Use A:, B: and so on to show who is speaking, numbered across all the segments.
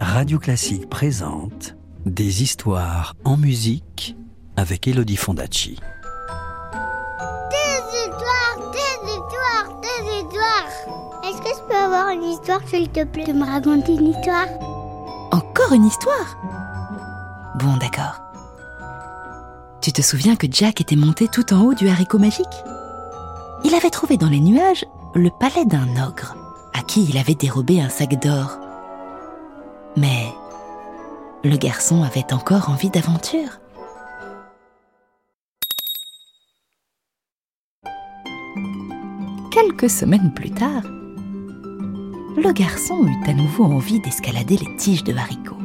A: Radio Classique présente Des histoires en musique avec Elodie Fondacci.
B: Des histoires, des histoires, des histoires. Est-ce que je peux avoir une histoire, s'il te plaît, de me raconter une histoire?
C: Encore une histoire? Bon, d'accord. Tu te souviens que Jack était monté tout en haut du haricot magique? Il avait trouvé dans les nuages le palais d'un ogre, à qui il avait dérobé un sac d'or. Mais le garçon avait encore envie d'aventure. Quelques semaines plus tard, le garçon eut à nouveau envie d'escalader les tiges de haricots.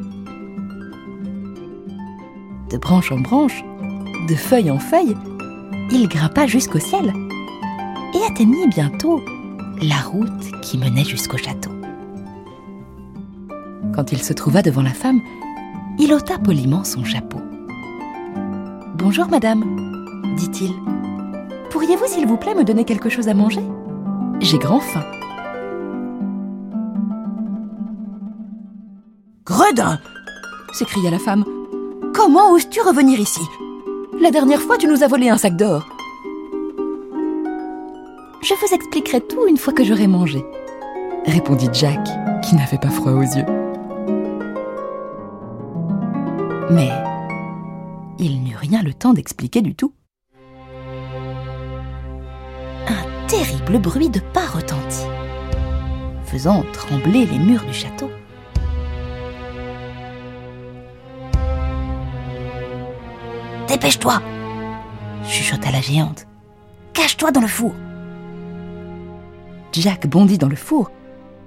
C: De branche en branche, de feuille en feuille, il grimpa jusqu'au ciel et atteignit bientôt la route qui menait jusqu'au château. Quand il se trouva devant la femme, il ôta poliment son chapeau. Bonjour madame, dit-il. Pourriez-vous s'il vous plaît me donner quelque chose à manger? J'ai grand faim. Gredin s'écria la femme. Comment oses-tu revenir ici? La dernière fois, tu nous as volé un sac d'or. Je vous expliquerai tout une fois que j'aurai mangé, répondit Jack, qui n'avait pas froid aux yeux. Mais il n'eut rien le temps d'expliquer du tout. Un terrible bruit de pas retentit, faisant trembler les murs du château. Dépêche-toi chuchota la géante. Cache-toi dans le four. Jack bondit dans le four,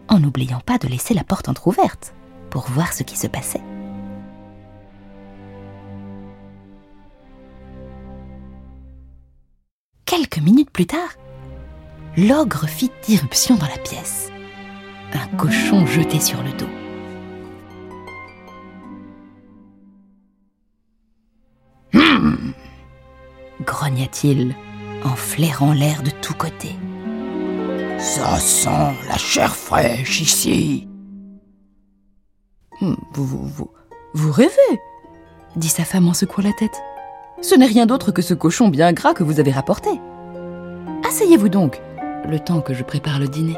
C: en n'oubliant pas de laisser la porte entr'ouverte pour voir ce qui se passait. Quelques minutes plus tard, l'ogre fit irruption dans la pièce. Un cochon jeté sur le dos. Hum grogna-t-il en flairant l'air de tous côtés.
D: Ça sent la chair fraîche ici.
C: Vous, vous, vous rêvez dit sa femme en secouant la tête. Ce n'est rien d'autre que ce cochon bien gras que vous avez rapporté. Asseyez-vous donc, le temps que je prépare le dîner.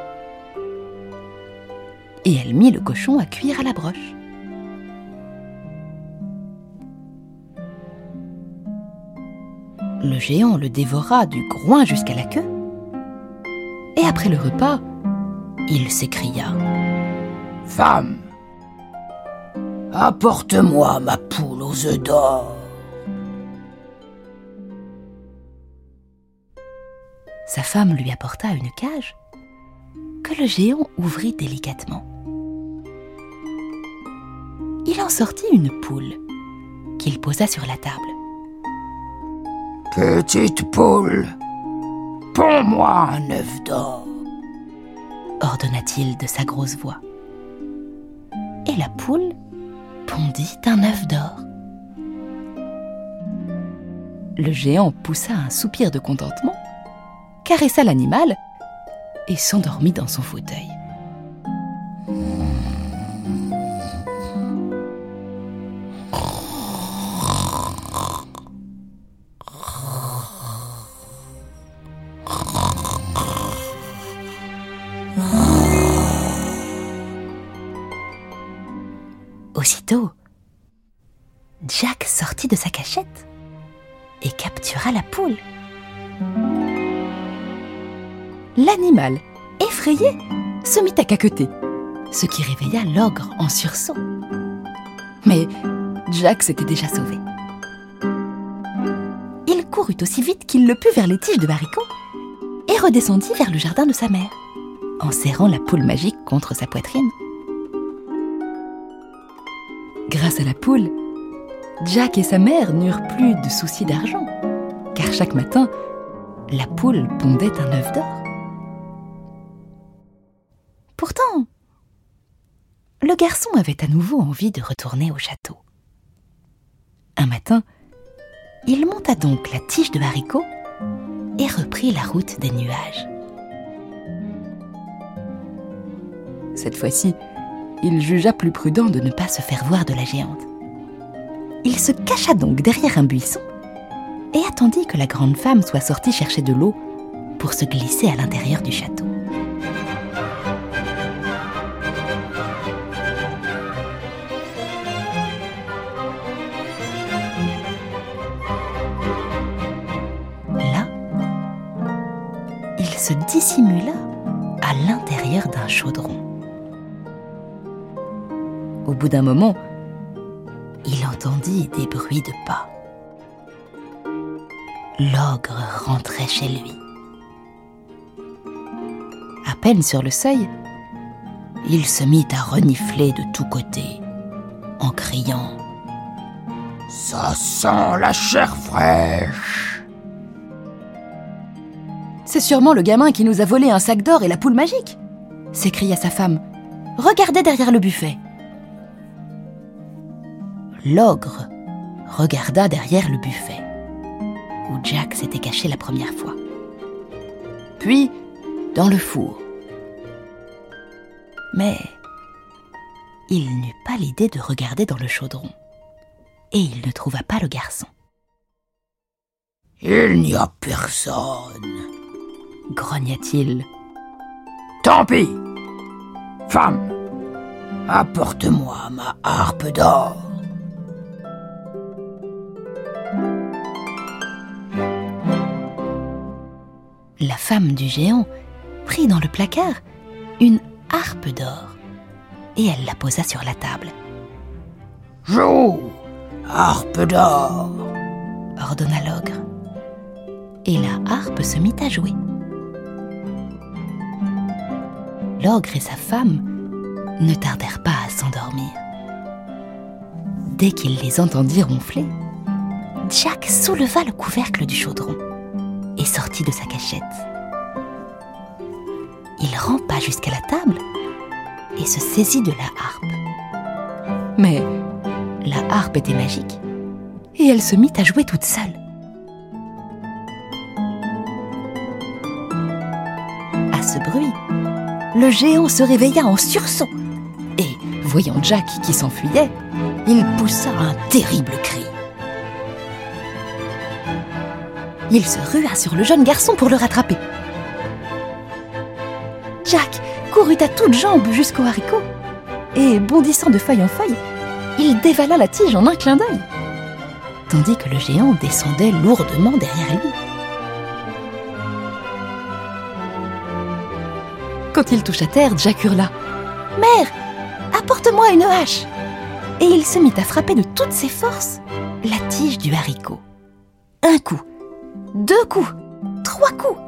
C: Et elle mit le cochon à cuire à la broche. Le géant le dévora du groin jusqu'à la queue. Et après le repas, il s'écria
D: Femme, apporte-moi ma poule aux œufs d'or.
C: Sa femme lui apporta une cage que le géant ouvrit délicatement. Il en sortit une poule qu'il posa sur la table.
D: Petite poule, ponds-moi un œuf d'or.
C: ordonna-t-il de sa grosse voix. Et la poule pondit un œuf d'or. Le géant poussa un soupir de contentement, caressa l'animal et s'endormit dans son fauteuil. Aussitôt, Jack sortit de sa cachette et captura la poule. L'animal, effrayé, se mit à caqueter, ce qui réveilla l'ogre en sursaut. Mais Jack s'était déjà sauvé. Il courut aussi vite qu'il le put vers les tiges de haricots et redescendit vers le jardin de sa mère, en serrant la poule magique contre sa poitrine. Grâce à la poule, Jack et sa mère n'eurent plus de soucis d'argent, car chaque matin, la poule pondait un œuf d'or. Le garçon avait à nouveau envie de retourner au château. Un matin, il monta donc la tige de haricot et reprit la route des nuages. Cette fois-ci, il jugea plus prudent de ne pas se faire voir de la géante. Il se cacha donc derrière un buisson et attendit que la grande femme soit sortie chercher de l'eau pour se glisser à l'intérieur du château. Se dissimula à l'intérieur d'un chaudron. Au bout d'un moment, il entendit des bruits de pas. L'ogre rentrait chez lui. À peine sur le seuil, il se mit à renifler de tous côtés, en criant
D: Ça sent la chair fraîche.
C: C'est sûrement le gamin qui nous a volé un sac d'or et la poule magique s'écria sa femme. Regardez derrière le buffet. L'ogre regarda derrière le buffet, où Jack s'était caché la première fois. Puis, dans le four. Mais il n'eut pas l'idée de regarder dans le chaudron, et il ne trouva pas le garçon.
D: Il n'y a personne.
C: Grogna-t-il.
D: Tant pis. Femme, apporte-moi ma harpe d'or.
C: La femme du géant prit dans le placard une harpe d'or et elle la posa sur la table.
D: Joue, harpe d'or.
C: ordonna l'ogre. Et la harpe se mit à jouer. L'ogre et sa femme ne tardèrent pas à s'endormir. Dès qu'ils les entendirent ronfler, Jack souleva le couvercle du chaudron et sortit de sa cachette. Il rampa jusqu'à la table et se saisit de la harpe. Mais la harpe était magique et elle se mit à jouer toute seule. À ce bruit, le géant se réveilla en sursaut et, voyant Jack qui s'enfuyait, il poussa un terrible cri. Il se rua sur le jeune garçon pour le rattraper. Jack courut à toutes jambes jusqu'au haricot et, bondissant de feuille en feuille, il dévala la tige en un clin d'œil, tandis que le géant descendait lourdement derrière lui. Quand il toucha terre, Jack hurla Mère, apporte-moi une hache Et il se mit à frapper de toutes ses forces la tige du haricot. Un coup, deux coups, trois coups.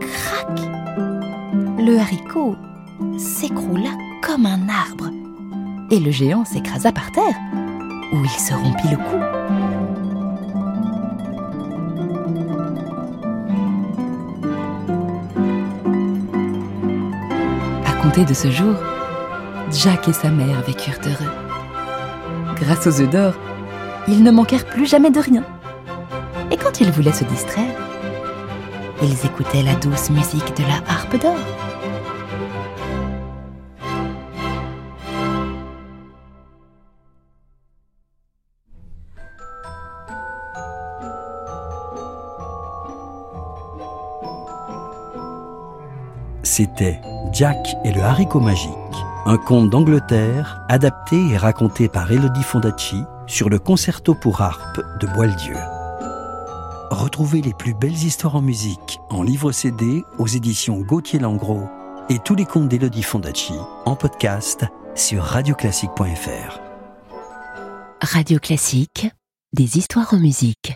C: Crac Le haricot s'écroula comme un arbre et le géant s'écrasa par terre où il se rompit le cou. De ce jour, Jack et sa mère vécurent heureux. Grâce aux œufs d'or, ils ne manquèrent plus jamais de rien. Et quand ils voulaient se distraire, ils écoutaient la douce musique de la harpe d'or.
A: C'était Jack et le haricot magique, un conte d'Angleterre adapté et raconté par Elodie Fondacci sur le concerto pour harpe de Boieldieu. Retrouvez les plus belles histoires en musique en livre CD aux éditions Gauthier Langros et tous les contes d'Elodie Fondacci en podcast sur radioclassique.fr.
C: Radio Classique, des histoires en musique.